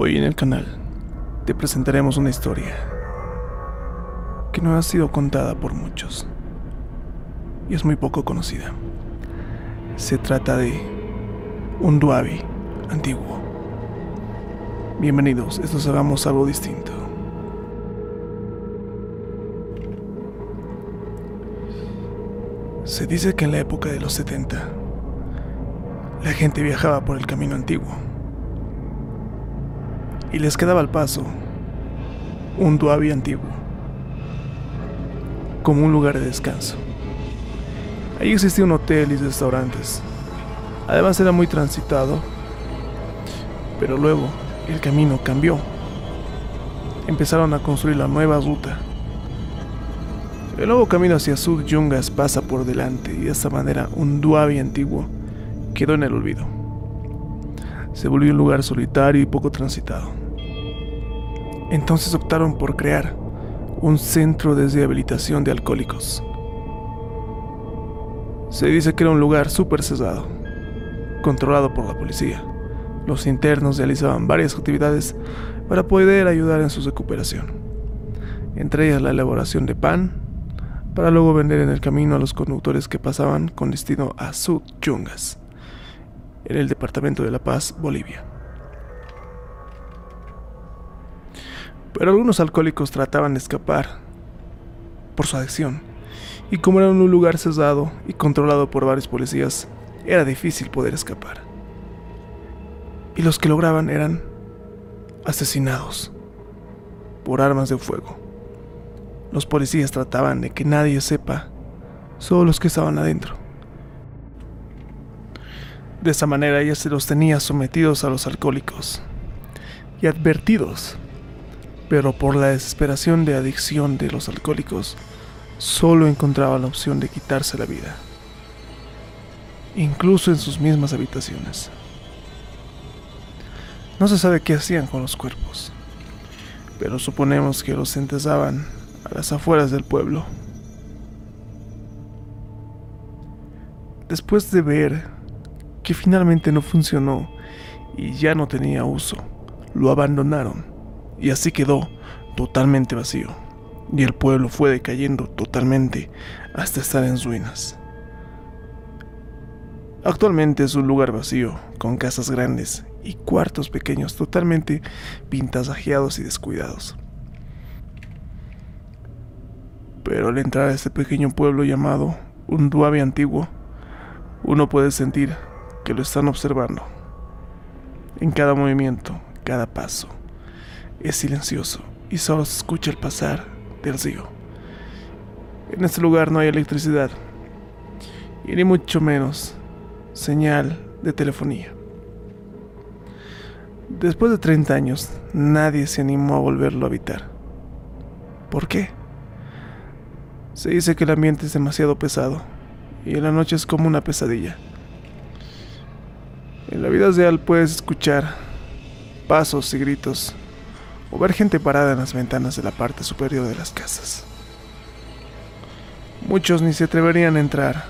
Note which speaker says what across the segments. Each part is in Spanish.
Speaker 1: Hoy en el canal te presentaremos una historia que no ha sido contada por muchos y es muy poco conocida. Se trata de un duavi antiguo. Bienvenidos, estos hagamos algo distinto. Se dice que en la época de los 70 la gente viajaba por el camino antiguo y les quedaba al paso un duavi antiguo, como un lugar de descanso. Ahí existía un hotel y restaurantes. Además era muy transitado, pero luego el camino cambió. Empezaron a construir la nueva ruta. El nuevo camino hacia Sud Yungas pasa por delante y de esta manera un duavi antiguo quedó en el olvido. Se volvió un lugar solitario y poco transitado. Entonces optaron por crear un centro de rehabilitación de alcohólicos. Se dice que era un lugar súper cesado, controlado por la policía. Los internos realizaban varias actividades para poder ayudar en su recuperación, entre ellas la elaboración de pan, para luego vender en el camino a los conductores que pasaban con destino a Sud Yungas, en el departamento de La Paz, Bolivia. Pero algunos alcohólicos trataban de escapar por su adicción. Y como era un lugar cesado y controlado por varios policías, era difícil poder escapar. Y los que lograban eran asesinados por armas de fuego. Los policías trataban de que nadie sepa, solo los que estaban adentro. De esa manera ya se los tenía sometidos a los alcohólicos y advertidos pero por la desesperación de adicción de los alcohólicos, solo encontraban la opción de quitarse la vida, incluso en sus mismas habitaciones. No se sabe qué hacían con los cuerpos, pero suponemos que los enterraban a las afueras del pueblo. Después de ver que finalmente no funcionó y ya no tenía uso, lo abandonaron y así quedó totalmente vacío, y el pueblo fue decayendo totalmente hasta estar en ruinas. Actualmente es un lugar vacío, con casas grandes y cuartos pequeños totalmente pintasajeados y descuidados. Pero al entrar a este pequeño pueblo llamado un duave antiguo, uno puede sentir que lo están observando. En cada movimiento, cada paso, es silencioso y solo se escucha el pasar del río. En este lugar no hay electricidad y ni mucho menos señal de telefonía. Después de 30 años, nadie se animó a volverlo a habitar. ¿Por qué? Se dice que el ambiente es demasiado pesado y en la noche es como una pesadilla. En la vida real puedes escuchar pasos y gritos o ver gente parada en las ventanas de la parte superior de las casas. Muchos ni se atreverían a entrar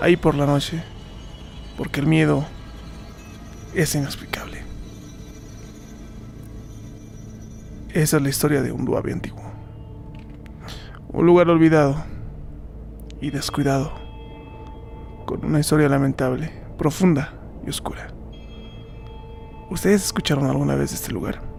Speaker 1: ahí por la noche, porque el miedo es inexplicable. Esa es la historia de un duave antiguo. Un lugar olvidado y descuidado, con una historia lamentable, profunda y oscura. ¿Ustedes escucharon alguna vez este lugar?